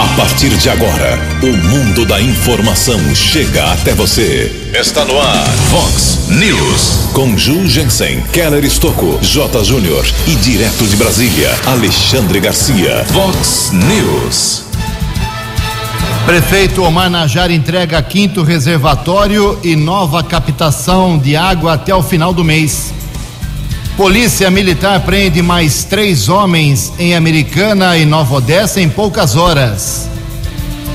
A partir de agora, o mundo da informação chega até você. Está no ar, Fox News. Com Ju Jensen, Keller Estocco, J. Júnior e direto de Brasília, Alexandre Garcia. Fox News. Prefeito Omar Najar entrega quinto reservatório e nova captação de água até o final do mês. Polícia Militar prende mais três homens em Americana e Nova Odessa em poucas horas.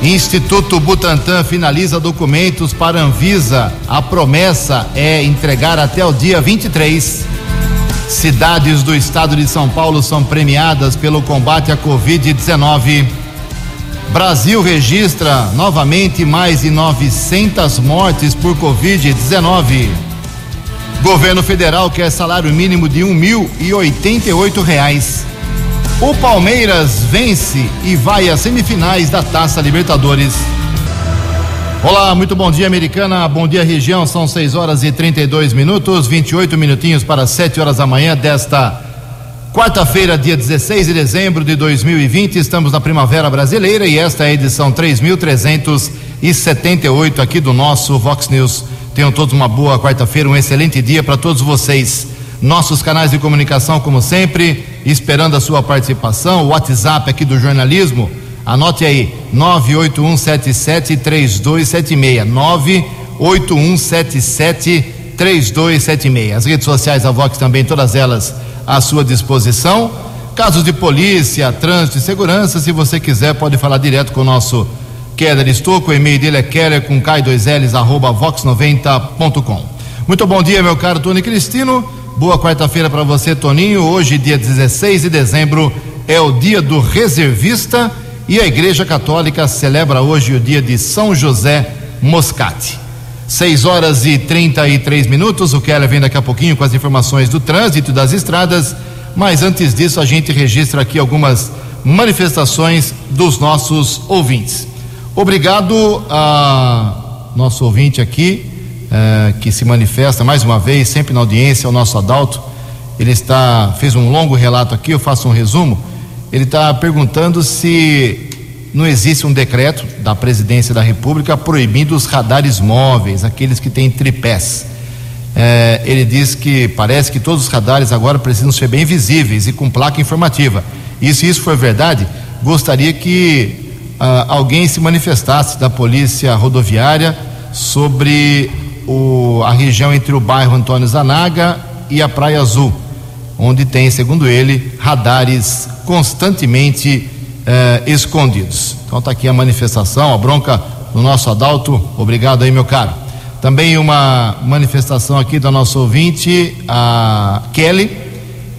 Instituto Butantan finaliza documentos para Anvisa. A promessa é entregar até o dia 23. Cidades do estado de São Paulo são premiadas pelo combate à Covid-19. Brasil registra novamente mais de 900 mortes por Covid-19. Governo federal quer salário mínimo de um mil e oitenta e oito reais. O Palmeiras vence e vai às semifinais da Taça Libertadores. Olá, muito bom dia, americana. Bom dia, região. São 6 horas e 32 minutos, 28 minutinhos para 7 horas da manhã desta quarta-feira, dia 16 de dezembro de 2020. Estamos na Primavera Brasileira e esta é a edição 3378 aqui do nosso Vox News. Tenham todos uma boa quarta-feira, um excelente dia para todos vocês. Nossos canais de comunicação, como sempre, esperando a sua participação. O WhatsApp aqui do jornalismo, anote aí: 981773276. 981773276. As redes sociais da Vox também, todas elas à sua disposição. Casos de polícia, trânsito e segurança, se você quiser, pode falar direto com o nosso Keller Estouco, o e-mail dele é keller com K2Ls, arroba vox90.com. Muito bom dia, meu caro Tony Cristino. Boa quarta-feira para você, Toninho. Hoje, dia 16 de dezembro, é o dia do reservista e a Igreja Católica celebra hoje o dia de São José Moscati. 6 horas e 33 minutos. O Keller vem daqui a pouquinho com as informações do trânsito das estradas, mas antes disso, a gente registra aqui algumas manifestações dos nossos ouvintes. Obrigado a nosso ouvinte aqui, eh, que se manifesta mais uma vez, sempre na audiência, o nosso Adalto. Ele está, fez um longo relato aqui, eu faço um resumo. Ele está perguntando se não existe um decreto da presidência da República proibindo os radares móveis, aqueles que têm tripés. Eh, ele diz que parece que todos os radares agora precisam ser bem visíveis e com placa informativa. E se isso for verdade, gostaria que ah, alguém se manifestasse da polícia rodoviária sobre o, a região entre o bairro Antônio Zanaga e a Praia Azul, onde tem, segundo ele, radares constantemente eh, escondidos. Então está aqui a manifestação, a bronca do nosso Adalto. Obrigado aí, meu caro. Também uma manifestação aqui da nossa ouvinte, a Kelly.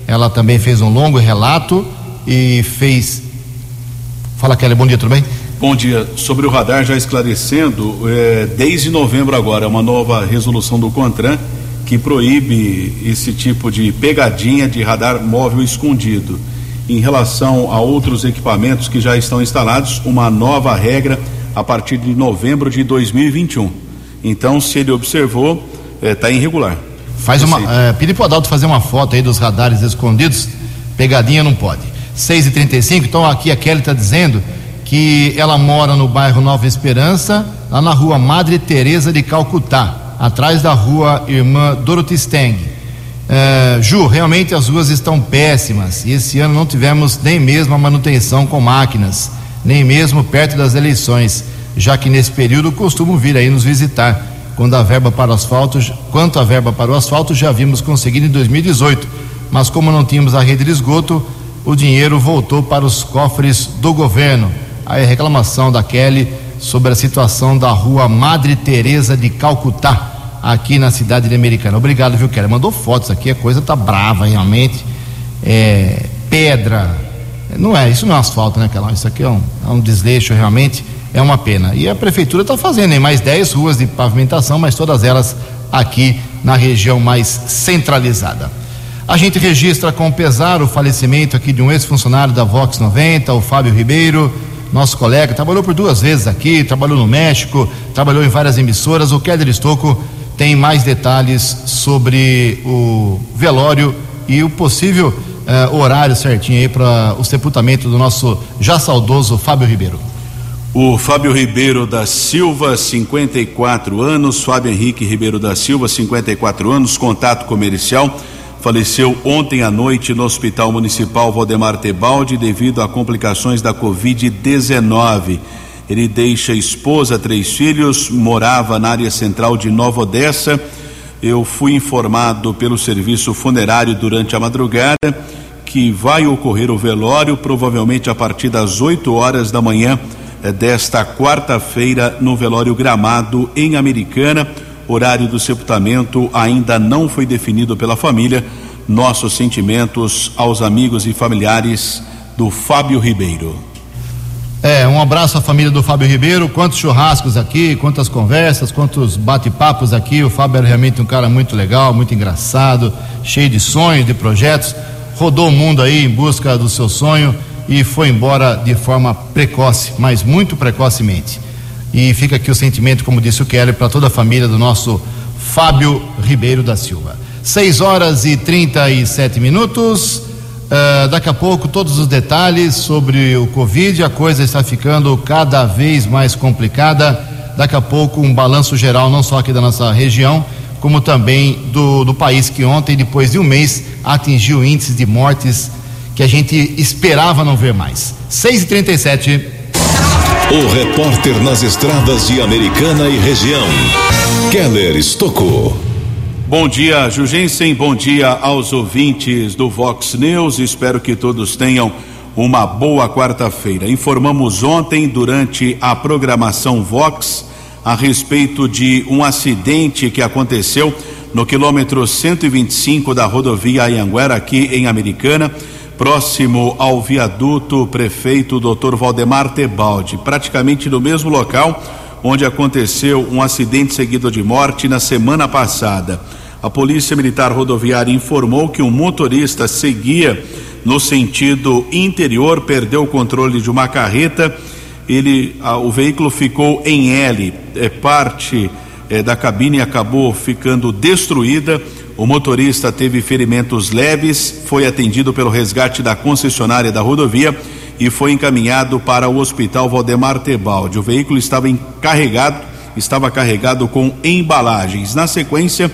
Ela também fez um longo relato e fez Fala, Kelly, bom dia, tudo bem? Bom dia. Sobre o radar, já esclarecendo, é, desde novembro agora, uma nova resolução do CONTRAN que proíbe esse tipo de pegadinha de radar móvel escondido. Em relação a outros equipamentos que já estão instalados, uma nova regra a partir de novembro de 2021. Então, se ele observou, está é, irregular. Faz uma. É, pedir para o Adalto fazer uma foto aí dos radares escondidos, pegadinha não pode. 6 e 35 então aqui a Kelly está dizendo que ela mora no bairro Nova Esperança, lá na rua Madre Teresa de Calcutá, atrás da rua Irmã Dorothy Steng. É, Ju, realmente as ruas estão péssimas e esse ano não tivemos nem mesmo a manutenção com máquinas, nem mesmo perto das eleições, já que nesse período costumam vir aí nos visitar. Quando a verba para o asfalto, quanto a verba para o asfalto já vimos conseguido em 2018, mas como não tínhamos a rede de esgoto, o dinheiro voltou para os cofres do governo. Aí a reclamação da Kelly sobre a situação da rua Madre Teresa de Calcutá, aqui na cidade de Americana. Obrigado, viu, Kelly? Mandou fotos aqui, a coisa tá brava realmente. É, pedra. Não é, isso não é asfalto, né, Kelly? Isso aqui é um, é um desleixo realmente, é uma pena. E a prefeitura está fazendo em mais 10 ruas de pavimentação, mas todas elas aqui na região mais centralizada. A gente registra com pesar o falecimento aqui de um ex-funcionário da Vox 90, o Fábio Ribeiro, nosso colega, trabalhou por duas vezes aqui, trabalhou no México, trabalhou em várias emissoras. O Kéder Estocco tem mais detalhes sobre o velório e o possível uh, horário certinho aí para o sepultamento do nosso já saudoso Fábio Ribeiro. O Fábio Ribeiro da Silva, 54 anos. Fábio Henrique Ribeiro da Silva, 54 anos, contato comercial. Faleceu ontem à noite no Hospital Municipal Valdemar Tebaldi devido a complicações da Covid-19. Ele deixa esposa, três filhos, morava na área central de Nova Odessa. Eu fui informado pelo serviço funerário durante a madrugada que vai ocorrer o velório, provavelmente a partir das 8 horas da manhã eh, desta quarta-feira no velório Gramado em Americana. Horário do sepultamento ainda não foi definido pela família. Nossos sentimentos aos amigos e familiares do Fábio Ribeiro. É, um abraço à família do Fábio Ribeiro. Quantos churrascos aqui, quantas conversas, quantos bate-papos aqui. O Fábio era realmente um cara muito legal, muito engraçado, cheio de sonhos, de projetos. Rodou o mundo aí em busca do seu sonho e foi embora de forma precoce, mas muito precocemente. E fica aqui o sentimento, como disse o Kelly, para toda a família do nosso Fábio Ribeiro da Silva. 6 horas e 37 minutos. Uh, daqui a pouco, todos os detalhes sobre o Covid. A coisa está ficando cada vez mais complicada. Daqui a pouco, um balanço geral, não só aqui da nossa região, como também do, do país, que ontem, depois de um mês, atingiu índices de mortes que a gente esperava não ver mais. 6 e 37 O repórter nas estradas de Americana e região, Keller Estocou. Bom dia, Jugensen. Bom dia aos ouvintes do Vox News. Espero que todos tenham uma boa quarta-feira. Informamos ontem, durante a programação Vox, a respeito de um acidente que aconteceu no quilômetro 125 da rodovia Anhanguera, aqui em Americana próximo ao viaduto prefeito Dr. Valdemar Tebaldi, praticamente no mesmo local onde aconteceu um acidente seguido de morte na semana passada. A Polícia Militar Rodoviária informou que um motorista seguia no sentido interior, perdeu o controle de uma carreta. Ele, o veículo ficou em L, é, parte é, da cabine acabou ficando destruída. O motorista teve ferimentos leves, foi atendido pelo resgate da concessionária da rodovia e foi encaminhado para o Hospital Valdemar Tebaldi. O veículo estava encarregado, estava carregado com embalagens. Na sequência,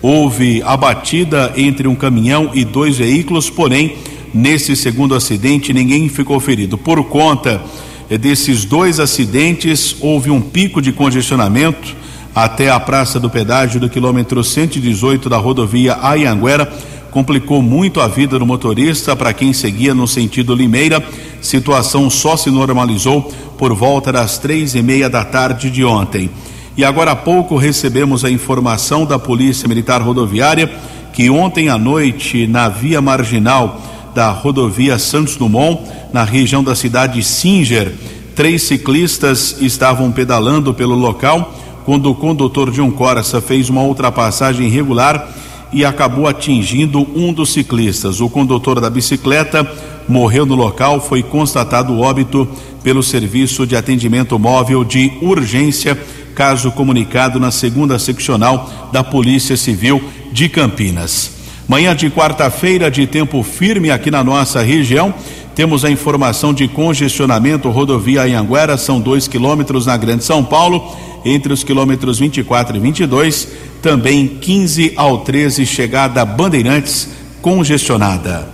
houve a batida entre um caminhão e dois veículos, porém, nesse segundo acidente, ninguém ficou ferido. Por conta eh, desses dois acidentes, houve um pico de congestionamento até a Praça do Pedágio do quilômetro 118 da rodovia Ayanguera complicou muito a vida do motorista para quem seguia no sentido Limeira. Situação só se normalizou por volta das três e meia da tarde de ontem. E agora há pouco recebemos a informação da Polícia Militar Rodoviária que ontem à noite, na via marginal da rodovia Santos Dumont, na região da cidade Singer, três ciclistas estavam pedalando pelo local quando o condutor de um Corsa fez uma ultrapassagem irregular e acabou atingindo um dos ciclistas. O condutor da bicicleta morreu no local, foi constatado óbito pelo Serviço de Atendimento Móvel de Urgência, caso comunicado na segunda seccional da Polícia Civil de Campinas. Manhã de quarta-feira, de tempo firme aqui na nossa região, temos a informação de congestionamento rodovia Anhanguera, são dois quilômetros na Grande São Paulo entre os quilômetros 24 e 22, também 15 ao 13, chegada Bandeirantes congestionada.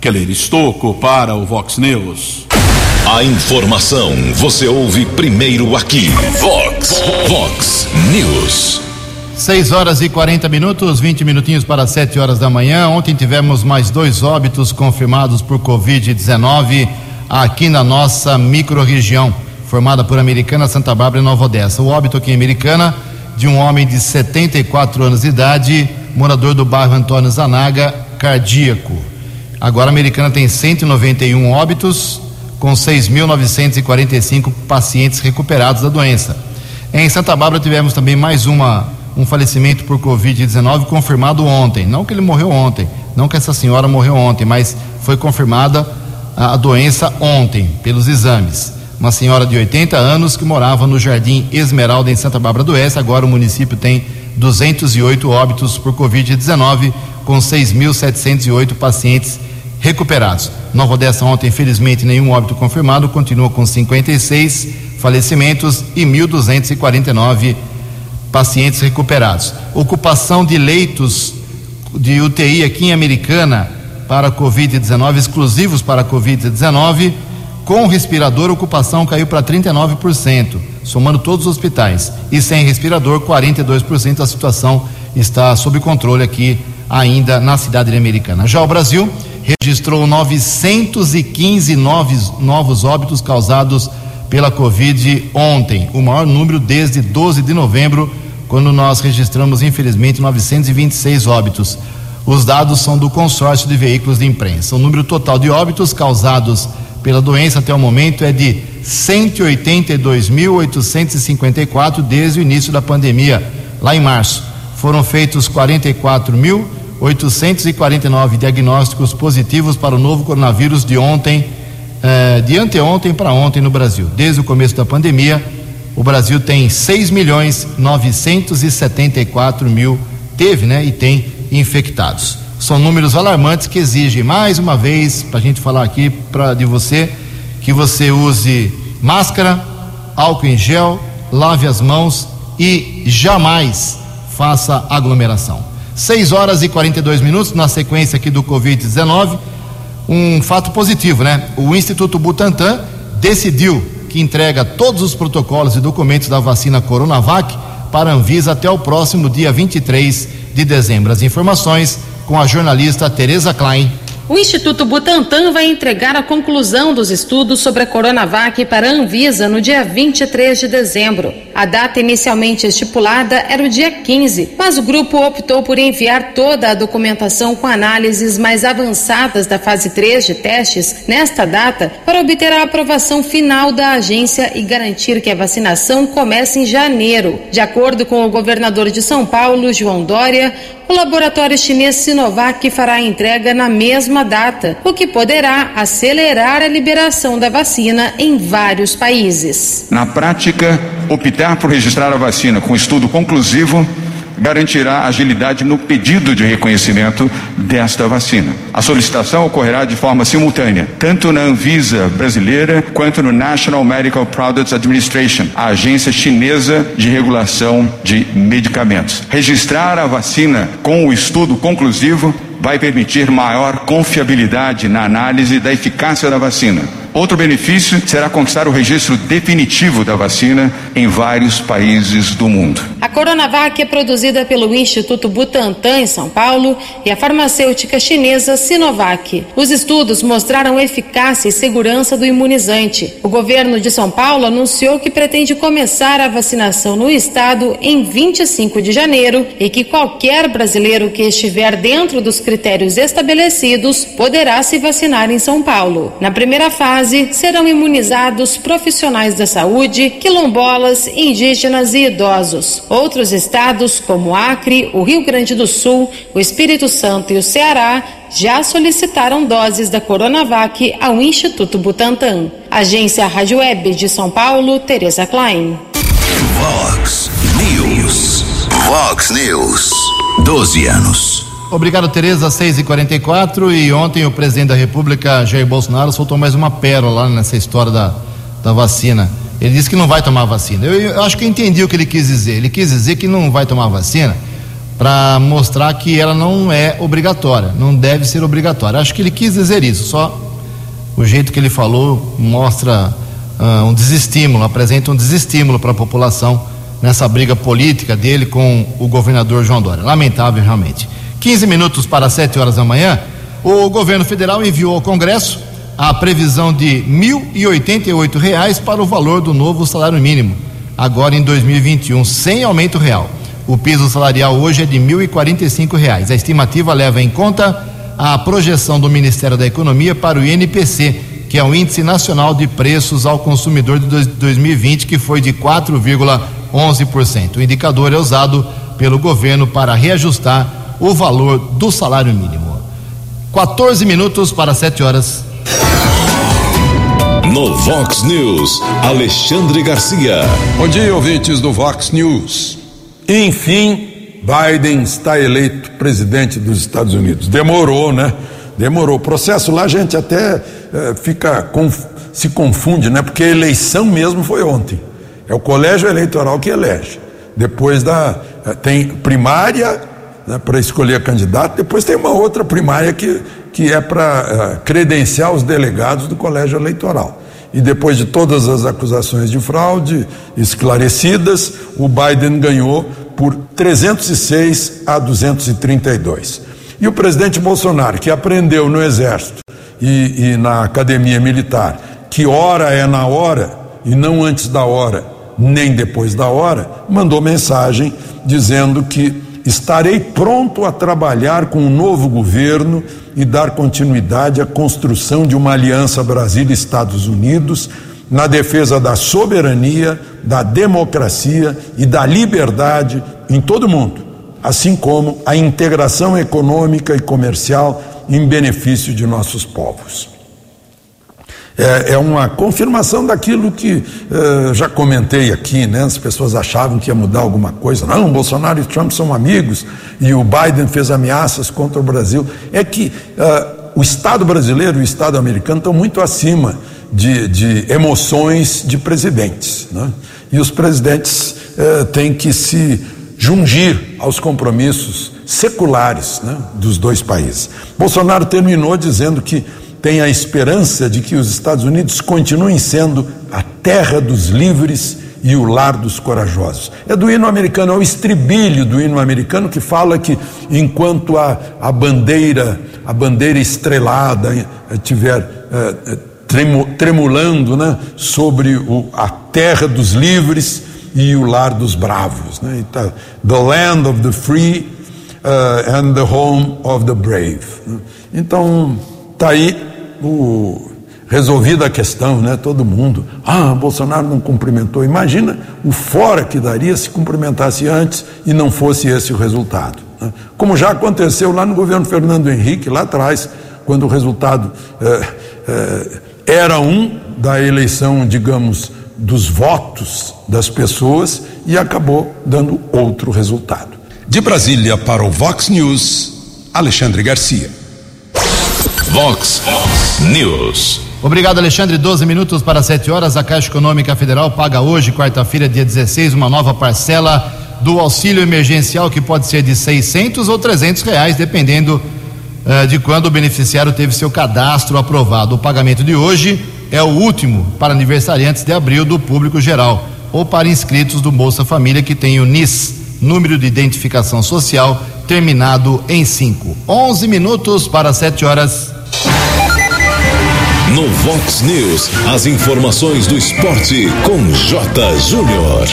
Keller Estocco para o Vox News. A informação você ouve primeiro aqui. Vox, Vox News. 6 horas e 40 minutos, 20 minutinhos para 7 horas da manhã. Ontem tivemos mais dois óbitos confirmados por Covid-19 aqui na nossa microrregião formada por Americana, Santa Bárbara e Nova Odessa. O óbito aqui em Americana de um homem de 74 anos de idade, morador do bairro Antônio Zanaga, cardíaco. Agora a Americana tem 191 óbitos, com 6.945 pacientes recuperados da doença. Em Santa Bárbara tivemos também mais uma um falecimento por Covid-19 confirmado ontem. Não que ele morreu ontem, não que essa senhora morreu ontem, mas foi confirmada a doença ontem pelos exames uma senhora de 80 anos que morava no Jardim Esmeralda, em Santa Bárbara do Oeste. Agora o município tem 208 óbitos por Covid-19, com 6.708 pacientes recuperados. Nova Odessa ontem, infelizmente, nenhum óbito confirmado, continua com 56. falecimentos e 1.249 pacientes recuperados. Ocupação de leitos de UTI aqui em Americana para Covid-19, exclusivos para Covid-19, com respirador, ocupação caiu para 39%, somando todos os hospitais. E sem respirador, 42%. A situação está sob controle aqui, ainda na cidade americana. Já o Brasil registrou 915 novos, novos óbitos causados pela Covid ontem, o maior número desde 12 de novembro, quando nós registramos, infelizmente, 926 óbitos. Os dados são do consórcio de veículos de imprensa. O número total de óbitos causados pela doença até o momento é de 182.854 desde o início da pandemia, lá em março. Foram feitos 44.849 diagnósticos positivos para o novo coronavírus de ontem, eh, de anteontem para ontem no Brasil. Desde o começo da pandemia, o Brasil tem 6 milhões 974 mil, teve, né, e tem infectados. São números alarmantes que exigem, mais uma vez, para a gente falar aqui pra, de você, que você use máscara, álcool em gel, lave as mãos e jamais faça aglomeração. 6 horas e 42 minutos, na sequência aqui do Covid-19. Um fato positivo, né? O Instituto Butantan decidiu que entrega todos os protocolos e documentos da vacina Coronavac para a Anvisa até o próximo dia 23 de dezembro. As informações com a jornalista Tereza Klein. O Instituto Butantan vai entregar a conclusão dos estudos sobre a Coronavac para a Anvisa no dia 23 de dezembro. A data inicialmente estipulada era o dia 15, mas o grupo optou por enviar toda a documentação com análises mais avançadas da fase 3 de testes nesta data para obter a aprovação final da agência e garantir que a vacinação comece em janeiro. De acordo com o governador de São Paulo, João Dória, o laboratório chinês Sinovac fará a entrega na mesma data, o que poderá acelerar a liberação da vacina em vários países. Na prática, optar por registrar a vacina com estudo conclusivo garantirá agilidade no pedido de reconhecimento desta vacina. A solicitação ocorrerá de forma simultânea, tanto na Anvisa brasileira quanto no National Medical Products Administration, a agência chinesa de regulação de medicamentos. Registrar a vacina com o estudo conclusivo vai permitir maior confiabilidade na análise da eficácia da vacina Outro benefício será conquistar o registro definitivo da vacina em vários países do mundo. A Coronavac é produzida pelo Instituto Butantan em São Paulo e a farmacêutica chinesa Sinovac. Os estudos mostraram eficácia e segurança do imunizante. O governo de São Paulo anunciou que pretende começar a vacinação no estado em 25 de janeiro e que qualquer brasileiro que estiver dentro dos critérios estabelecidos poderá se vacinar em São Paulo. Na primeira fase, fase serão imunizados profissionais da saúde, quilombolas, indígenas e idosos. Outros estados, como Acre, o Rio Grande do Sul, o Espírito Santo e o Ceará, já solicitaram doses da Coronavac ao Instituto Butantan. Agência Rádio Web de São Paulo, Tereza Klein. Vox News. Vox News. 12 anos. Obrigado, Tereza. 6 e 44 e ontem o presidente da República, Jair Bolsonaro, soltou mais uma pérola nessa história da, da vacina. Ele disse que não vai tomar vacina. Eu, eu acho que eu entendi o que ele quis dizer. Ele quis dizer que não vai tomar vacina para mostrar que ela não é obrigatória, não deve ser obrigatória. Acho que ele quis dizer isso, só o jeito que ele falou mostra uh, um desestímulo, apresenta um desestímulo para a população nessa briga política dele com o governador João Dória. Lamentável, realmente. 15 minutos para 7 horas da manhã, o governo federal enviou ao Congresso a previsão de 1.088 reais para o valor do novo salário mínimo, agora em 2021, sem aumento real. O piso salarial hoje é de 1.045 reais. A estimativa leva em conta a projeção do Ministério da Economia para o INPC, que é o Índice Nacional de Preços ao Consumidor de 2020, que foi de 4,11%. O indicador é usado pelo governo para reajustar o valor do salário mínimo. 14 minutos para 7 horas. No Vox News, Alexandre Garcia. Bom dia, ouvintes do Vox News. Enfim, Biden está eleito presidente dos Estados Unidos. Demorou, né? Demorou. O processo lá a gente até é, fica conf, se confunde, né? Porque a eleição mesmo foi ontem. É o colégio eleitoral que elege. Depois da é, tem primária né, para escolher candidato, depois tem uma outra primária que, que é para é, credenciar os delegados do colégio eleitoral. E depois de todas as acusações de fraude esclarecidas, o Biden ganhou por 306 a 232. E o presidente Bolsonaro, que aprendeu no Exército e, e na Academia Militar que hora é na hora e não antes da hora, nem depois da hora, mandou mensagem dizendo que estarei pronto a trabalhar com o novo governo e dar continuidade à construção de uma aliança Brasil-Estados Unidos na defesa da soberania, da democracia e da liberdade em todo o mundo, assim como a integração econômica e comercial em benefício de nossos povos. É, é uma confirmação daquilo que uh, já comentei aqui, né? As pessoas achavam que ia mudar alguma coisa. Não, Bolsonaro e Trump são amigos e o Biden fez ameaças contra o Brasil. É que uh, o Estado brasileiro e o Estado americano estão muito acima de, de emoções de presidentes, né? E os presidentes uh, têm que se jungir aos compromissos seculares né, dos dois países. Bolsonaro terminou dizendo que tem a esperança de que os Estados Unidos continuem sendo a terra dos livres e o lar dos corajosos. É do hino americano, é o estribilho do hino americano que fala que enquanto a, a bandeira, a bandeira estrelada estiver eh, eh, tremu, tremulando né, sobre o, a terra dos livres e o lar dos bravos. Né? Então, the land of the free uh, and the home of the brave. Né? Então, está aí o, resolvida a questão, né? Todo mundo, ah, Bolsonaro não cumprimentou. Imagina o fora que daria se cumprimentasse antes e não fosse esse o resultado. Né? Como já aconteceu lá no governo Fernando Henrique, lá atrás, quando o resultado é, é, era um da eleição, digamos, dos votos das pessoas e acabou dando outro resultado. De Brasília para o Vox News, Alexandre Garcia. Vox News. Obrigado, Alexandre. 12 minutos para 7 horas. A Caixa Econômica Federal paga hoje, quarta-feira, dia 16, uma nova parcela do auxílio emergencial que pode ser de 600 ou 300 reais, dependendo uh, de quando o beneficiário teve seu cadastro aprovado. O pagamento de hoje é o último para aniversariantes de abril do público geral ou para inscritos do Bolsa Família que tem o NIS, número de identificação social, terminado em 5. 11 minutos para 7 horas. No Vox News, as informações do esporte com J. Júnior.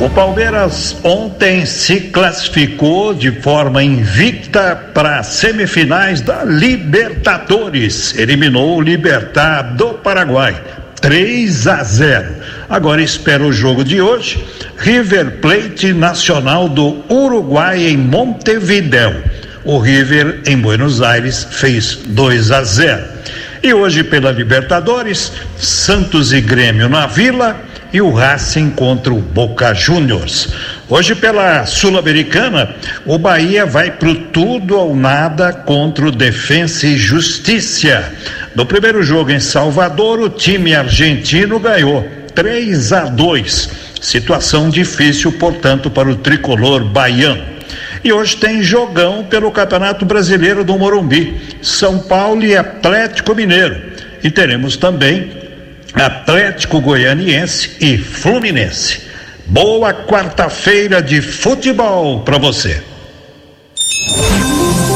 O Palmeiras ontem se classificou de forma invicta para semifinais da Libertadores. Eliminou o Libertar do Paraguai. 3 a 0. Agora espera o jogo de hoje. River Plate Nacional do Uruguai em Montevideo. O River em Buenos Aires fez 2 a 0. E hoje pela Libertadores, Santos e Grêmio na Vila e o Racing contra o Boca Juniors. Hoje pela Sul-Americana, o Bahia vai pro tudo ou nada contra o Defensa e Justiça. No primeiro jogo em Salvador, o time argentino ganhou 3 a 2. Situação difícil, portanto, para o tricolor baiano. E hoje tem jogão pelo Campeonato Brasileiro do Morumbi, São Paulo e Atlético Mineiro. E teremos também Atlético Goianiense e Fluminense. Boa quarta-feira de futebol para você.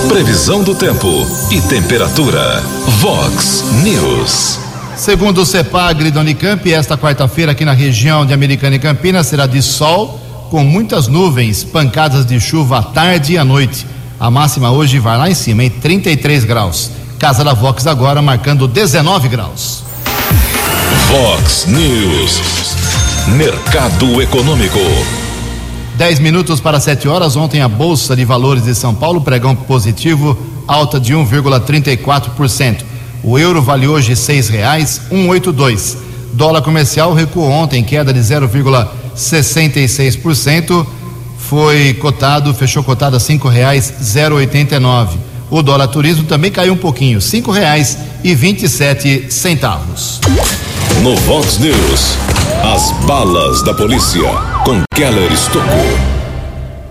Previsão do tempo e temperatura. Vox News. Segundo o CEPAGRI da Unicamp, esta quarta-feira aqui na região de Americana e Campinas será de sol com muitas nuvens, pancadas de chuva à tarde e à noite. A máxima hoje vai lá em cima, em 33 graus. Casa da Vox agora marcando 19 graus. Vox News. Mercado Econômico. 10 minutos para 7 horas. Ontem a Bolsa de Valores de São Paulo, pregão positivo, alta de 1,34%. O euro vale hoje seis reais 182. Dólar comercial recuou ontem, queda de 0,34%. 66%, foi cotado, fechou cotado a cinco reais 089. O dólar turismo também caiu um pouquinho, cinco reais e vinte e sete centavos. No Vox News, as balas da polícia com Keller Estocou.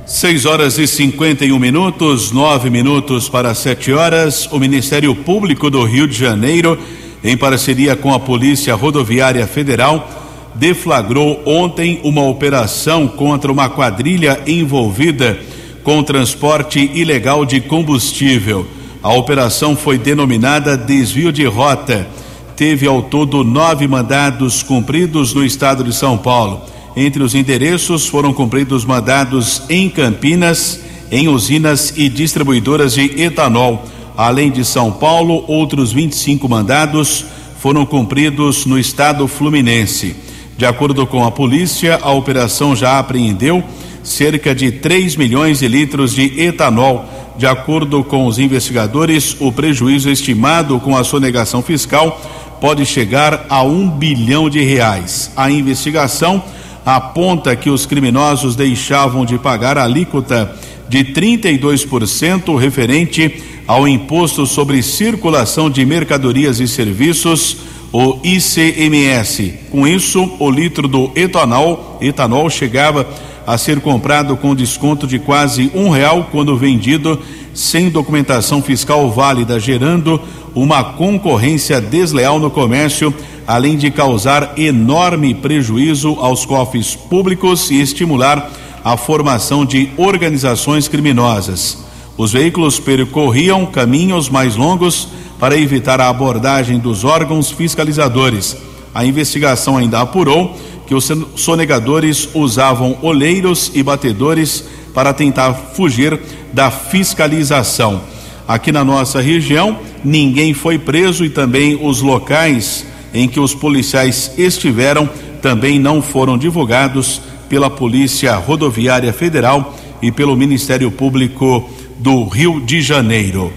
6 horas e 51 minutos, nove minutos para sete horas. O Ministério Público do Rio de Janeiro, em parceria com a Polícia Rodoviária Federal, deflagrou ontem uma operação contra uma quadrilha envolvida com transporte ilegal de combustível. A operação foi denominada Desvio de Rota. Teve ao todo nove mandados cumpridos no estado de São Paulo. Entre os endereços foram cumpridos mandados em Campinas, em usinas e distribuidoras de etanol. Além de São Paulo, outros 25 mandados foram cumpridos no estado fluminense. De acordo com a polícia, a operação já apreendeu cerca de 3 milhões de litros de etanol. De acordo com os investigadores, o prejuízo estimado com a sonegação fiscal pode chegar a um bilhão de reais. A investigação aponta que os criminosos deixavam de pagar a alíquota de 32% referente ao imposto sobre circulação de mercadorias e serviços, o ICMS. Com isso, o litro do etanol, etanol chegava a ser comprado com desconto de quase um real quando vendido sem documentação fiscal válida, gerando uma concorrência desleal no comércio, além de causar enorme prejuízo aos cofres públicos e estimular a formação de organizações criminosas. Os veículos percorriam caminhos mais longos para evitar a abordagem dos órgãos fiscalizadores. A investigação ainda apurou que os sonegadores usavam oleiros e batedores para tentar fugir da fiscalização. Aqui na nossa região, ninguém foi preso e também os locais em que os policiais estiveram também não foram divulgados pela Polícia Rodoviária Federal e pelo Ministério Público do Rio de Janeiro.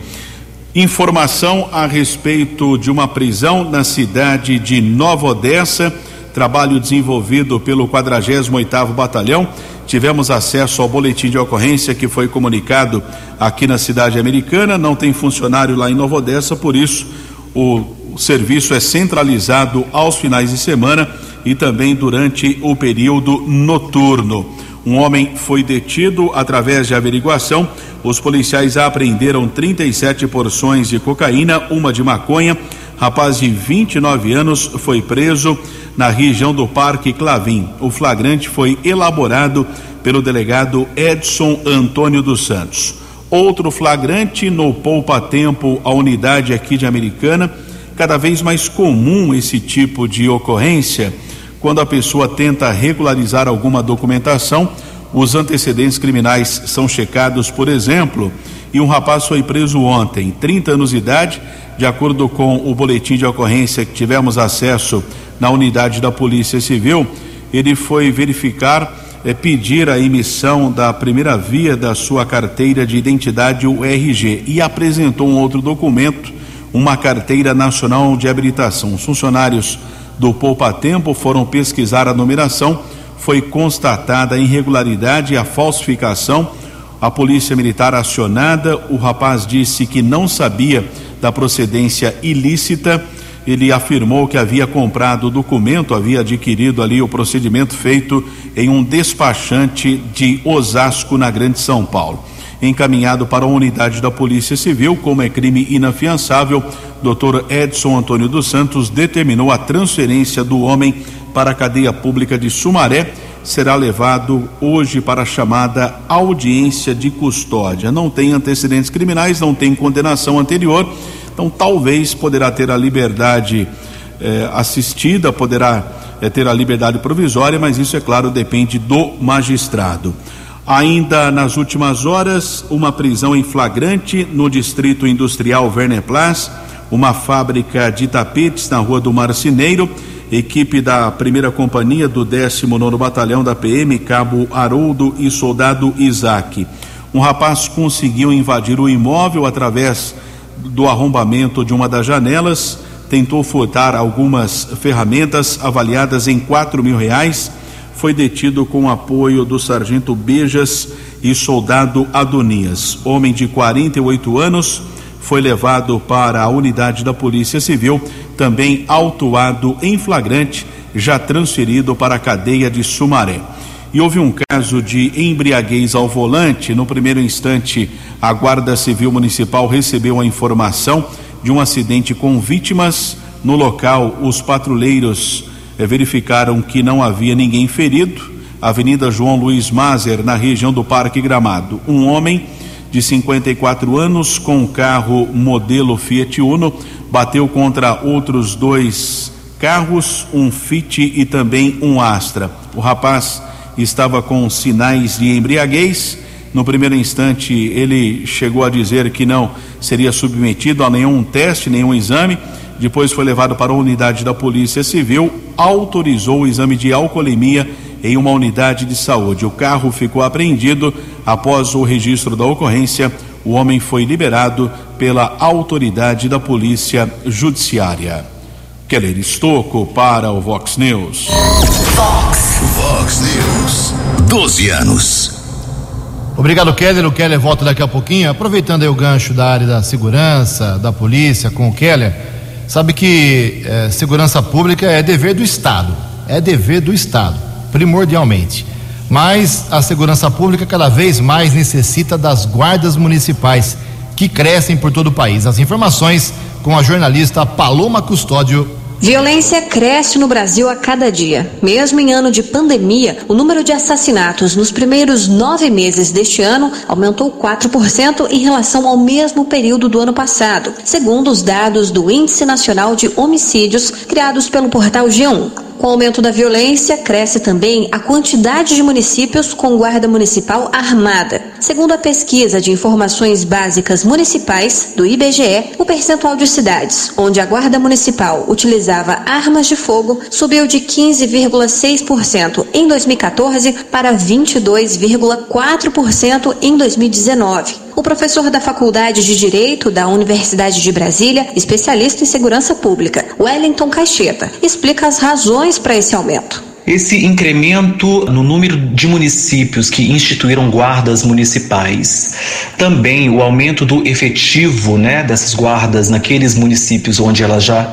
Informação a respeito de uma prisão na cidade de Nova Odessa, trabalho desenvolvido pelo 48º Batalhão. Tivemos acesso ao boletim de ocorrência que foi comunicado aqui na cidade americana, não tem funcionário lá em Nova Odessa, por isso o, serviço é centralizado aos finais de semana e também durante o período noturno. Um homem foi detido através de averiguação. Os policiais apreenderam 37 porções de cocaína, uma de maconha. Rapaz de 29 anos foi preso na região do Parque Clavim. O flagrante foi elaborado pelo delegado Edson Antônio dos Santos. Outro flagrante no Poupa Tempo, a unidade aqui de Americana. Cada vez mais comum esse tipo de ocorrência quando a pessoa tenta regularizar alguma documentação, os antecedentes criminais são checados, por exemplo, e um rapaz foi preso ontem, 30 anos de idade, de acordo com o boletim de ocorrência que tivemos acesso na unidade da Polícia Civil, ele foi verificar, é, pedir a emissão da primeira via da sua carteira de identidade, o RG, e apresentou um outro documento, uma carteira nacional de habilitação. Os funcionários do Poupa Tempo foram pesquisar a numeração, foi constatada a irregularidade e a falsificação. A polícia militar acionada, o rapaz disse que não sabia da procedência ilícita. Ele afirmou que havia comprado o documento, havia adquirido ali o procedimento feito em um despachante de Osasco, na Grande São Paulo encaminhado para a unidade da Polícia Civil, como é crime inafiançável. Dr. Edson Antônio dos Santos determinou a transferência do homem para a cadeia pública de Sumaré. Será levado hoje para a chamada audiência de custódia. Não tem antecedentes criminais, não tem condenação anterior, então talvez poderá ter a liberdade eh, assistida, poderá eh, ter a liberdade provisória, mas isso, é claro, depende do magistrado. Ainda nas últimas horas, uma prisão em flagrante no distrito industrial Werner Place, uma fábrica de tapetes na rua do Marcineiro. Equipe da primeira companhia do 19 Batalhão da PM, Cabo Haroldo e Soldado Isaac. Um rapaz conseguiu invadir o imóvel através do arrombamento de uma das janelas, tentou furtar algumas ferramentas avaliadas em quatro mil reais foi detido com apoio do sargento Bejas e soldado Adonias. Homem de 48 anos foi levado para a unidade da Polícia Civil, também autuado em flagrante, já transferido para a cadeia de Sumaré. E houve um caso de embriaguez ao volante. No primeiro instante, a Guarda Civil Municipal recebeu a informação de um acidente com vítimas. No local, os patrulheiros eh, verificaram que não havia ninguém ferido. Avenida João Luiz Mazer, na região do Parque Gramado. Um homem de 54 anos com carro modelo Fiat Uno bateu contra outros dois carros, um Fit e também um Astra. O rapaz estava com sinais de embriaguez. No primeiro instante, ele chegou a dizer que não seria submetido a nenhum teste, nenhum exame. Depois foi levado para a unidade da Polícia Civil, autorizou o exame de alcoolemia em uma unidade de saúde. O carro ficou apreendido após o registro da ocorrência. O homem foi liberado pela autoridade da Polícia Judiciária. Keller Estocco para o Vox News. Vox, Vox News. 12 anos. Obrigado, Keller. O Keller volta daqui a pouquinho. Aproveitando aí o gancho da área da segurança, da polícia com o Keller, sabe que eh, segurança pública é dever do Estado. É dever do Estado primordialmente. Mas a segurança pública cada vez mais necessita das guardas municipais, que crescem por todo o país. As informações com a jornalista Paloma Custódio. Violência cresce no Brasil a cada dia. Mesmo em ano de pandemia, o número de assassinatos nos primeiros nove meses deste ano aumentou 4% em relação ao mesmo período do ano passado, segundo os dados do Índice Nacional de Homicídios criados pelo portal G1. Com o aumento da violência, cresce também a quantidade de municípios com guarda municipal armada. Segundo a pesquisa de informações básicas municipais do IBGE, o percentual de cidades onde a guarda municipal utilizava armas de fogo subiu de 15,6% em 2014 para 22,4% em 2019 o professor da Faculdade de Direito da Universidade de Brasília, especialista em segurança pública, Wellington Caixeta, explica as razões para esse aumento. Esse incremento no número de municípios que instituíram guardas municipais, também o aumento do efetivo né, dessas guardas naqueles municípios onde elas já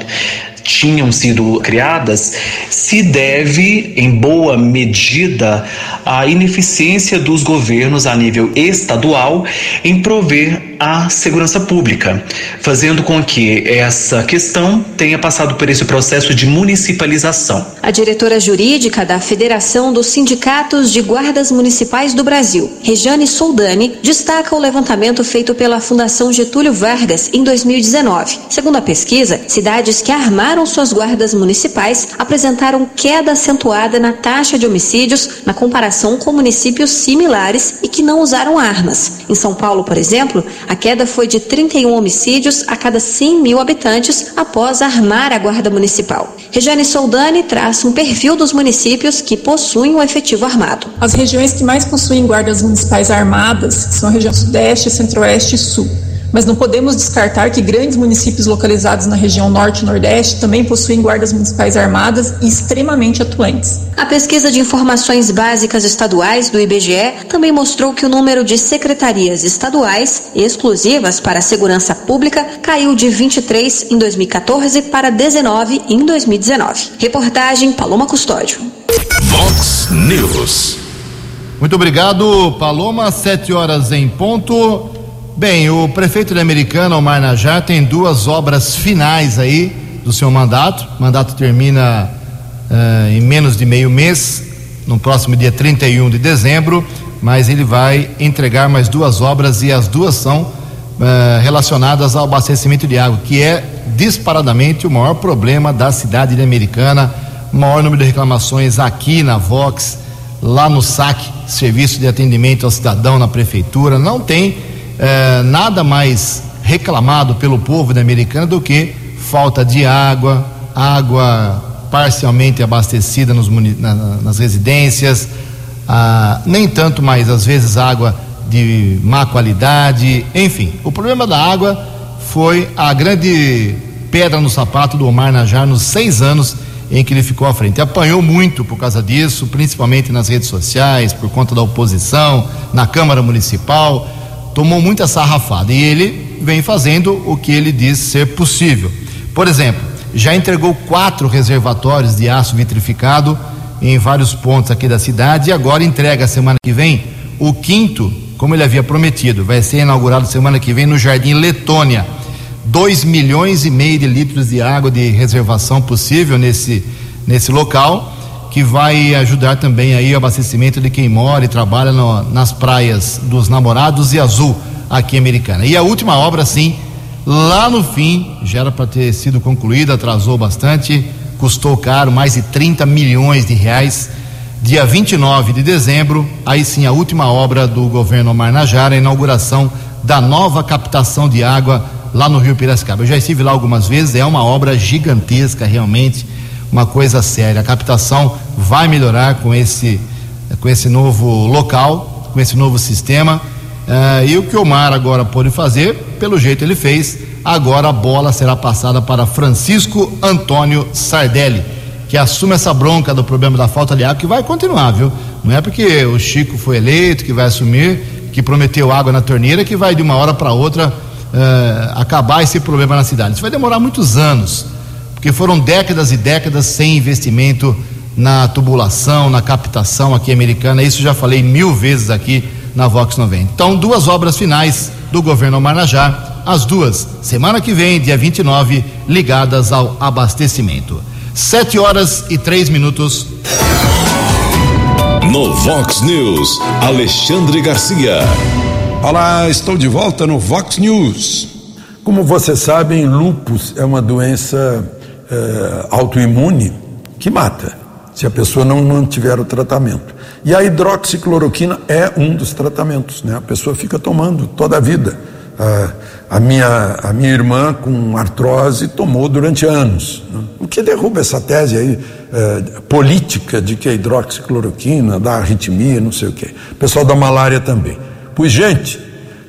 tinham sido criadas se deve, em boa medida, à ineficiência dos governos a nível estadual em prover a segurança pública, fazendo com que essa questão tenha passado por esse processo de municipalização. A diretora jurídica da Federação dos Sindicatos de Guardas Municipais do Brasil, Rejane Soldani, destaca o levantamento feito pela Fundação Getúlio Vargas em 2019. Segundo a pesquisa, cidades que armaram suas guardas municipais apresentaram queda acentuada na taxa de homicídios na comparação com municípios similares e que não usaram armas. Em São Paulo, por exemplo, a queda foi de 31 homicídios a cada 100 mil habitantes após armar a guarda municipal. Regiane Soldani traça um perfil dos municípios que possuem um efetivo armado. As regiões que mais possuem guardas municipais armadas são a região Sudeste, Centro-Oeste e Sul mas não podemos descartar que grandes municípios localizados na região norte e nordeste também possuem guardas municipais armadas e extremamente atuantes. A pesquisa de informações básicas estaduais do IBGE também mostrou que o número de secretarias estaduais exclusivas para a segurança pública caiu de 23 em 2014 para 19 em 2019. Reportagem Paloma Custódio. Vox News. Muito obrigado, Paloma. Sete horas em ponto. Bem, o prefeito de Americana, Omar Najar, tem duas obras finais aí do seu mandato. O mandato termina uh, em menos de meio mês, no próximo dia 31 de dezembro, mas ele vai entregar mais duas obras e as duas são uh, relacionadas ao abastecimento de água, que é disparadamente o maior problema da cidade de Americana. Maior número de reclamações aqui na Vox, lá no SAC, Serviço de Atendimento ao Cidadão na Prefeitura. Não tem é, nada mais reclamado pelo povo da Americana do que falta de água, água parcialmente abastecida nos, na, nas residências, ah, nem tanto mais às vezes água de má qualidade, enfim. O problema da água foi a grande pedra no sapato do Omar Najar nos seis anos em que ele ficou à frente. Apanhou muito por causa disso, principalmente nas redes sociais, por conta da oposição, na Câmara Municipal tomou muita sarrafada e ele vem fazendo o que ele diz ser possível. Por exemplo, já entregou quatro reservatórios de aço vitrificado em vários pontos aqui da cidade e agora entrega semana que vem o quinto, como ele havia prometido. Vai ser inaugurado semana que vem no Jardim Letônia. 2 milhões e meio de litros de água de reservação possível nesse, nesse local, que vai ajudar também aí o abastecimento de quem mora e trabalha no, nas praias dos Namorados e Azul, aqui em Americana. E a última obra, sim, lá no fim, já era para ter sido concluída, atrasou bastante, custou caro, mais de 30 milhões de reais. Dia 29 de dezembro, aí sim a última obra do governo Marnajara, a inauguração da nova captação de água lá no Rio Piracicaba. Eu já estive lá algumas vezes, é uma obra gigantesca realmente, uma coisa séria. A captação vai melhorar com esse, com esse novo local, com esse novo sistema. Uh, e o que o Mar agora pode fazer, pelo jeito ele fez, agora a bola será passada para Francisco Antônio Sardelli, que assume essa bronca do problema da falta de água, que vai continuar, viu? Não é porque o Chico foi eleito que vai assumir, que prometeu água na torneira, que vai de uma hora para outra uh, acabar esse problema na cidade. Isso vai demorar muitos anos, porque foram décadas e décadas sem investimento na tubulação, na captação aqui americana. Isso já falei mil vezes aqui na Vox 90. Então, duas obras finais do governo Marnajá, as duas, semana que vem, dia 29, ligadas ao abastecimento. Sete horas e três minutos. No Vox News, Alexandre Garcia. Olá, estou de volta no Vox News. Como vocês sabem, lupus é uma doença é, autoimune que mata se a pessoa não mantiver o tratamento. E a hidroxicloroquina é um dos tratamentos, né? A pessoa fica tomando toda a vida. A, a minha, a minha irmã com artrose tomou durante anos. Né? O que derruba essa tese aí é, política de que a hidroxicloroquina dá arritmia, não sei o quê. O pessoal da malária também. Pois, gente,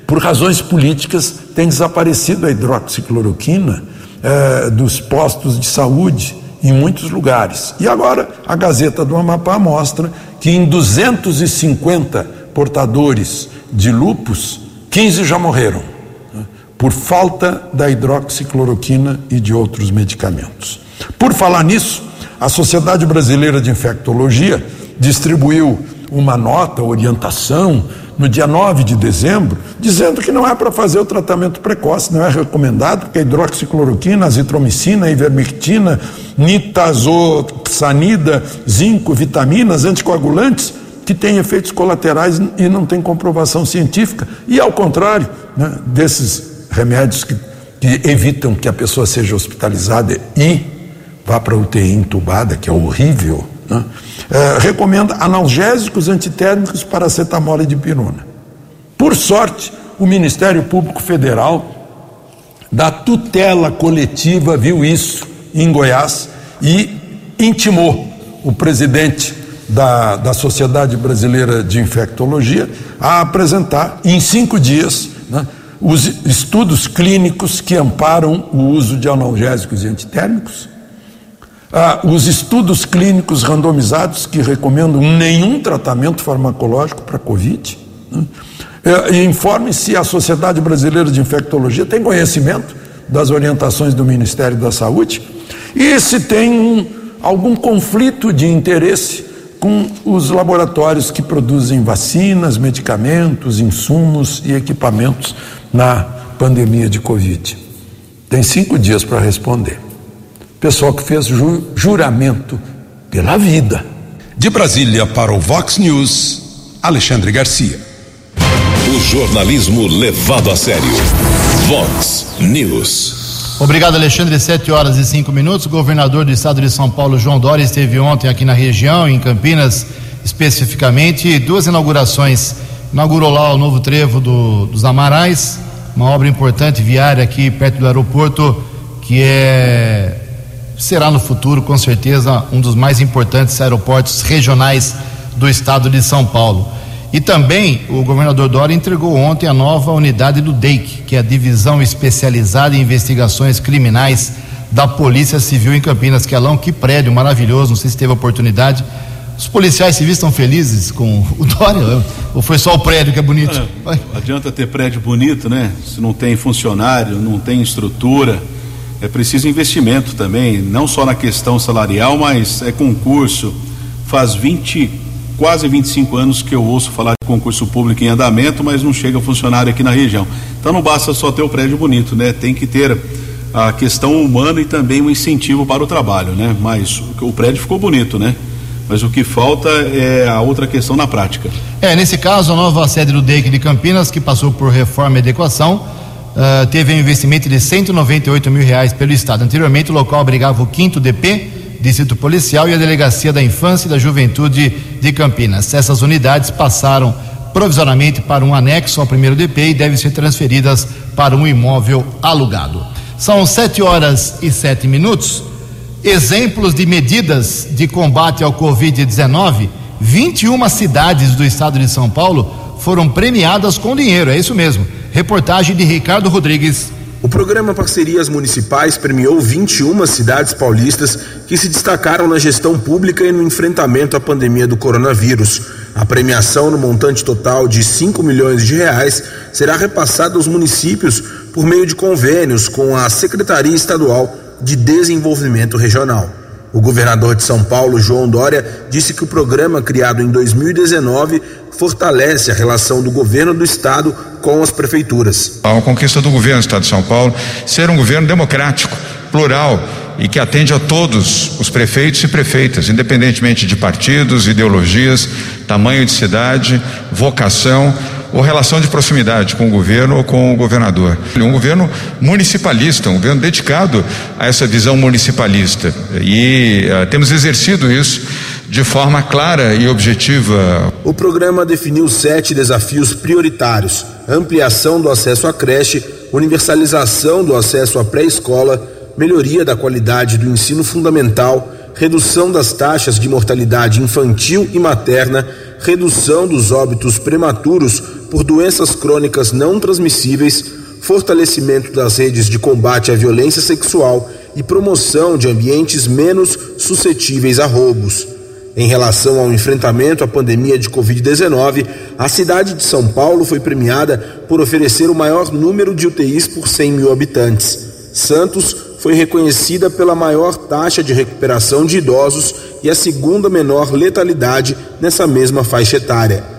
por razões políticas tem desaparecido a hidroxicloroquina é, dos postos de saúde em muitos lugares. E agora a Gazeta do Amapá mostra que em 250 portadores de lupus, 15 já morreram né, por falta da hidroxicloroquina e de outros medicamentos. Por falar nisso, a Sociedade Brasileira de Infectologia distribuiu uma nota, orientação, no dia 9 de dezembro, dizendo que não é para fazer o tratamento precoce, não é recomendado, porque a hidroxicloroquina, azitromicina, ivermectina, nitazoxanida, zinco, vitaminas, anticoagulantes, que têm efeitos colaterais e não tem comprovação científica. E ao contrário, né, desses remédios que, que evitam que a pessoa seja hospitalizada e vá para UTI entubada, que é horrível, né? É, recomenda analgésicos antitérmicos, paracetamol e dipirona. Por sorte, o Ministério Público Federal, da tutela coletiva, viu isso em Goiás e intimou o presidente da, da Sociedade Brasileira de Infectologia a apresentar em cinco dias né, os estudos clínicos que amparam o uso de analgésicos e antitérmicos ah, os estudos clínicos randomizados que recomendam nenhum tratamento farmacológico para Covid. Né? É, informe se a Sociedade Brasileira de Infectologia tem conhecimento das orientações do Ministério da Saúde e se tem um, algum conflito de interesse com os laboratórios que produzem vacinas, medicamentos, insumos e equipamentos na pandemia de Covid. Tem cinco dias para responder pessoal que fez ju juramento pela vida. De Brasília para o Vox News, Alexandre Garcia. O jornalismo levado a sério. Vox News. Obrigado, Alexandre. Sete horas e cinco minutos. O governador do estado de São Paulo, João Dória, esteve ontem aqui na região, em Campinas, especificamente, duas inaugurações. Inaugurou lá o novo trevo do, dos Amarais, uma obra importante viária aqui perto do aeroporto, que é será no futuro, com certeza, um dos mais importantes aeroportos regionais do estado de São Paulo. E também o governador Dória entregou ontem a nova unidade do DEIC, que é a Divisão Especializada em Investigações Criminais da Polícia Civil em Campinas. Que é lá que prédio maravilhoso, não sei se teve oportunidade. Os policiais civis estão felizes com o Dória? Ou foi só o prédio que é bonito? É, adianta ter prédio bonito, né? Se não tem funcionário, não tem estrutura. É preciso investimento também, não só na questão salarial, mas é concurso. Faz 20, quase 25 anos que eu ouço falar de concurso público em andamento, mas não chega funcionário aqui na região. Então não basta só ter o prédio bonito, né? Tem que ter a questão humana e também um incentivo para o trabalho, né? Mas o prédio ficou bonito, né? Mas o que falta é a outra questão na prática. É, nesse caso, a nova sede do DEIC de Campinas, que passou por reforma e adequação, uh, teve um investimento de 198 mil reais pelo Estado. Anteriormente, o local abrigava o 5 DP, Distrito Policial, e a Delegacia da Infância e da Juventude de Campinas. Essas unidades passaram provisoriamente para um anexo ao primeiro DP e devem ser transferidas para um imóvel alugado. São sete horas e sete minutos exemplos de medidas de combate ao Covid-19, 21 cidades do estado de São Paulo foram premiadas com dinheiro, é isso mesmo. Reportagem de Ricardo Rodrigues. O programa Parcerias Municipais premiou 21 cidades paulistas que se destacaram na gestão pública e no enfrentamento à pandemia do coronavírus. A premiação, no montante total de 5 milhões de reais, será repassada aos municípios por meio de convênios com a Secretaria Estadual de Desenvolvimento Regional. O governador de São Paulo, João Dória, disse que o programa criado em 2019 fortalece a relação do governo do estado com as prefeituras. A conquista do governo do estado de São Paulo ser um governo democrático, plural e que atende a todos os prefeitos e prefeitas, independentemente de partidos, ideologias, tamanho de cidade, vocação ou relação de proximidade com o governo ou com o governador. Um governo municipalista, um governo dedicado a essa visão municipalista. E uh, temos exercido isso de forma clara e objetiva. O programa definiu sete desafios prioritários: ampliação do acesso à creche, universalização do acesso à pré-escola, melhoria da qualidade do ensino fundamental, redução das taxas de mortalidade infantil e materna, redução dos óbitos prematuros por doenças crônicas não transmissíveis, fortalecimento das redes de combate à violência sexual e promoção de ambientes menos suscetíveis a roubos. Em relação ao enfrentamento à pandemia de Covid-19, a cidade de São Paulo foi premiada por oferecer o maior número de UTIs por 100 mil habitantes. Santos foi reconhecida pela maior taxa de recuperação de idosos e a segunda menor letalidade nessa mesma faixa etária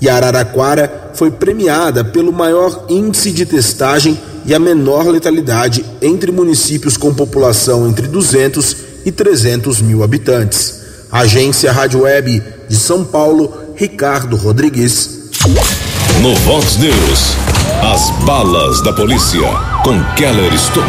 e Araraquara foi premiada pelo maior índice de testagem e a menor letalidade entre municípios com população entre 200 e 300 mil habitantes. Agência Rádio Web de São Paulo, Ricardo Rodrigues. No Vox News, as balas da polícia com Keller Estocou.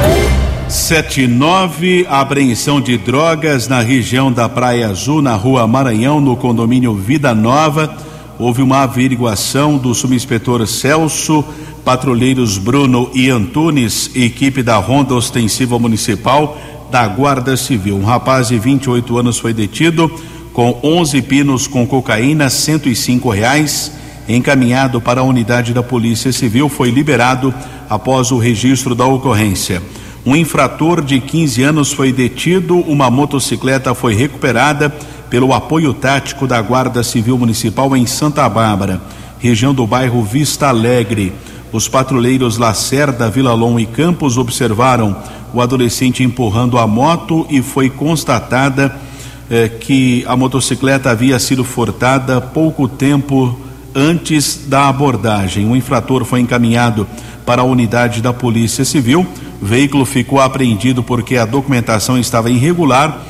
79, apreensão de drogas na região da Praia Azul, na rua Maranhão, no condomínio Vida Nova houve uma averiguação do subinspetor Celso, patrulheiros Bruno e Antunes, equipe da Ronda Ostensiva Municipal da Guarda Civil. Um rapaz de 28 anos foi detido com 11 pinos com cocaína, 105 reais, encaminhado para a unidade da Polícia Civil, foi liberado após o registro da ocorrência. Um infrator de 15 anos foi detido, uma motocicleta foi recuperada pelo apoio tático da Guarda Civil Municipal em Santa Bárbara, região do bairro Vista Alegre. Os patrulheiros Lacerda, Vilalon e Campos observaram o adolescente empurrando a moto e foi constatada eh, que a motocicleta havia sido furtada pouco tempo antes da abordagem. O infrator foi encaminhado para a unidade da Polícia Civil. O veículo ficou apreendido porque a documentação estava irregular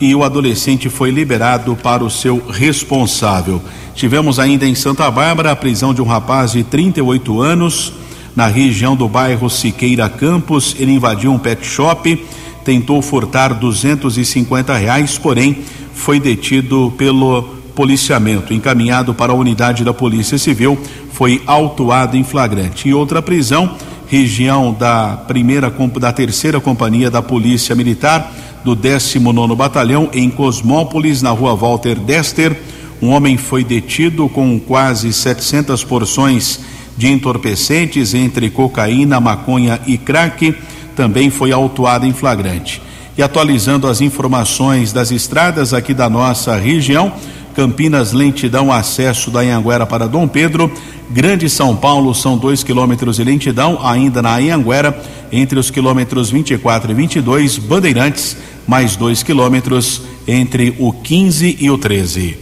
e o adolescente foi liberado para o seu responsável. Tivemos ainda em Santa Bárbara a prisão de um rapaz de 38 anos na região do bairro Siqueira Campos. Ele invadiu um pet shop, tentou furtar 250 reais, porém foi detido pelo policiamento, encaminhado para a unidade da Polícia Civil, foi autuado em flagrante. E outra prisão, região da primeira da terceira companhia da Polícia Militar do 19 Batalhão em Cosmópolis, na rua Walter Dester. Um homem foi detido com quase 700 porções de entorpecentes entre cocaína, maconha e crack. Também foi autuado em flagrante. E atualizando as informações das estradas aqui da nossa região, Campinas lentidão acesso da Anhanguera para Dom Pedro, Grande São Paulo são dois quilômetros de lentidão ainda na Anhanguera entre os quilômetros 24 e 22, Bandeirantes mais dois quilômetros entre o 15 e o 13.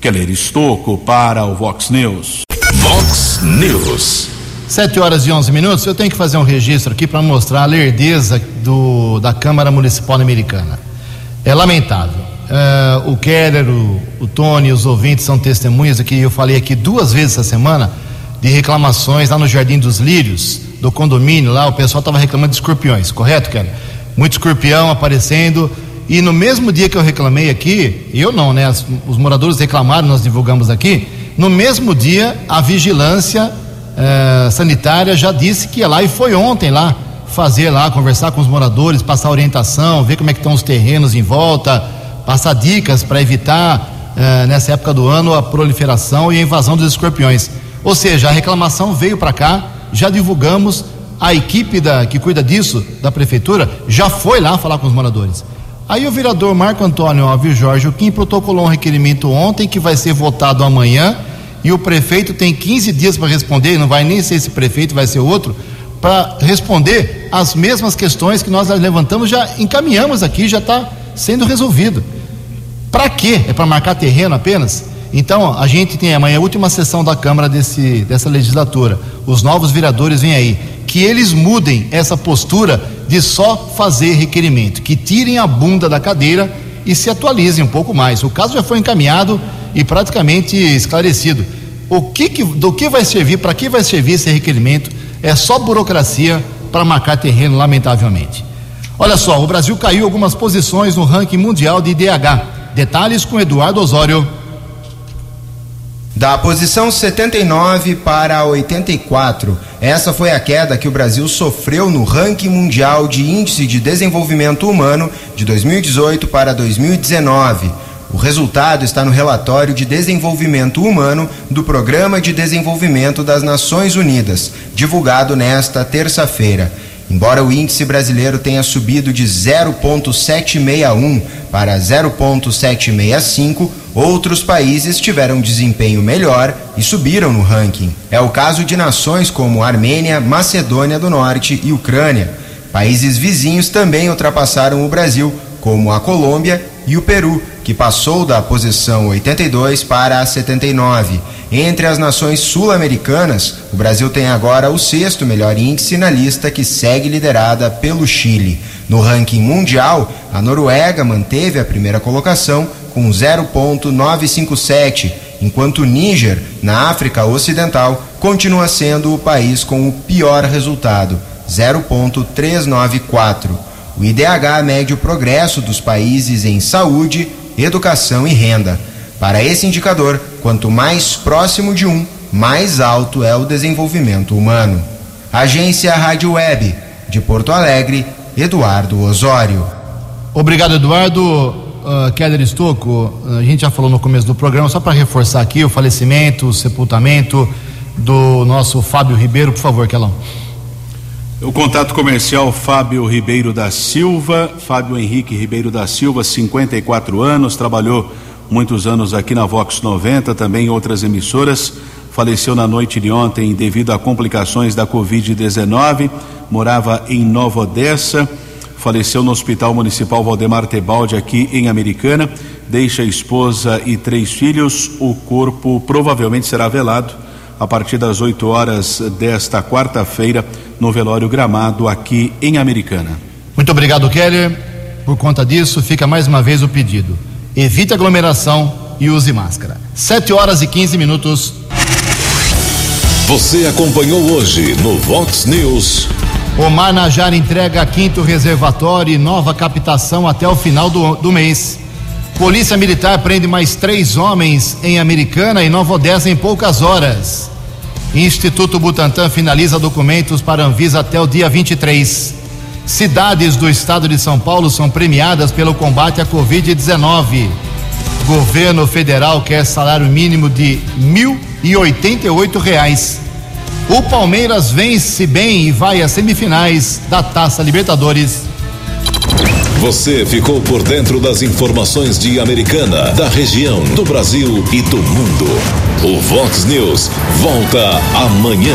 Keller Estocco para o Vox News. News. Sete horas e onze minutos. Eu tenho que fazer um registro aqui para mostrar a lerdeza do, da Câmara Municipal Americana. É lamentável. Uh, o Keller, o, o Tony, os ouvintes são testemunhas aqui. Eu falei aqui duas vezes essa semana de reclamações lá no Jardim dos Lírios, do condomínio lá. O pessoal estava reclamando de escorpiões, correto, Keller? Muito escorpião aparecendo. E no mesmo dia que eu reclamei aqui, eu não, né? Os moradores reclamaram, nós divulgamos aqui. No mesmo dia, a vigilância eh, sanitária já disse que ia lá e foi ontem lá fazer lá, conversar com os moradores, passar orientação, ver como é que estão os terrenos em volta, passar dicas para evitar eh, nessa época do ano a proliferação e a invasão dos escorpiões. Ou seja, a reclamação veio para cá, já divulgamos, a equipe da, que cuida disso, da prefeitura, já foi lá falar com os moradores. Aí o vereador Marco Antônio Alves Jorge, Kim protocolou um requerimento ontem que vai ser votado amanhã e o prefeito tem 15 dias para responder, não vai nem ser esse prefeito, vai ser outro, para responder as mesmas questões que nós levantamos, já encaminhamos aqui, já está sendo resolvido. Para quê? É para marcar terreno apenas? Então, a gente tem amanhã a última sessão da Câmara desse, dessa legislatura. Os novos vereadores vêm aí. Que eles mudem essa postura de só fazer requerimento, que tirem a bunda da cadeira e se atualizem um pouco mais. O caso já foi encaminhado e praticamente esclarecido. O que, que do que vai servir, para que vai servir esse requerimento? É só burocracia para marcar terreno, lamentavelmente. Olha só, o Brasil caiu algumas posições no ranking mundial de IDH. Detalhes com Eduardo Osório. Da posição 79 para 84, essa foi a queda que o Brasil sofreu no ranking mundial de índice de desenvolvimento humano de 2018 para 2019. O resultado está no relatório de desenvolvimento humano do Programa de Desenvolvimento das Nações Unidas, divulgado nesta terça-feira. Embora o índice brasileiro tenha subido de 0,761 para 0,765, outros países tiveram desempenho melhor e subiram no ranking. É o caso de nações como Armênia, Macedônia do Norte e Ucrânia. Países vizinhos também ultrapassaram o Brasil, como a Colômbia e o Peru, que passou da posição 82 para a 79. Entre as nações sul-americanas, o Brasil tem agora o sexto melhor índice na lista que segue liderada pelo Chile. No ranking mundial, a Noruega manteve a primeira colocação com 0,957, enquanto o Níger, na África Ocidental, continua sendo o país com o pior resultado, 0,394. O IDH mede o progresso dos países em saúde, educação e renda. Para esse indicador, quanto mais próximo de um, mais alto é o desenvolvimento humano. Agência Rádio Web, de Porto Alegre, Eduardo Osório. Obrigado, Eduardo. Keller Estocco, a gente já falou no começo do programa, só para reforçar aqui o falecimento, o sepultamento do nosso Fábio Ribeiro, por favor, Kelão. O contato comercial Fábio Ribeiro da Silva, Fábio Henrique Ribeiro da Silva, 54 anos, trabalhou muitos anos aqui na Vox 90, também em outras emissoras. Faleceu na noite de ontem devido a complicações da Covid-19. Morava em Nova Odessa. Faleceu no Hospital Municipal Valdemar Tebaldi, aqui em Americana. Deixa a esposa e três filhos. O corpo provavelmente será velado a partir das 8 horas desta quarta-feira no velório Gramado, aqui em Americana. Muito obrigado, Keller. Por conta disso, fica mais uma vez o pedido. Evite aglomeração e use máscara. 7 horas e 15 minutos. Você acompanhou hoje no Vox News. O Mar Najar entrega quinto reservatório e nova captação até o final do, do mês. Polícia Militar prende mais três homens em Americana e Nova Odessa em poucas horas. Instituto Butantan finaliza documentos para Anvisa até o dia 23. Cidades do estado de São Paulo são premiadas pelo combate à Covid-19. Governo federal quer salário mínimo de 1.088 reais. O Palmeiras vence bem e vai às semifinais da Taça Libertadores. Você ficou por dentro das informações de Americana, da região, do Brasil e do mundo. O Vox News volta amanhã.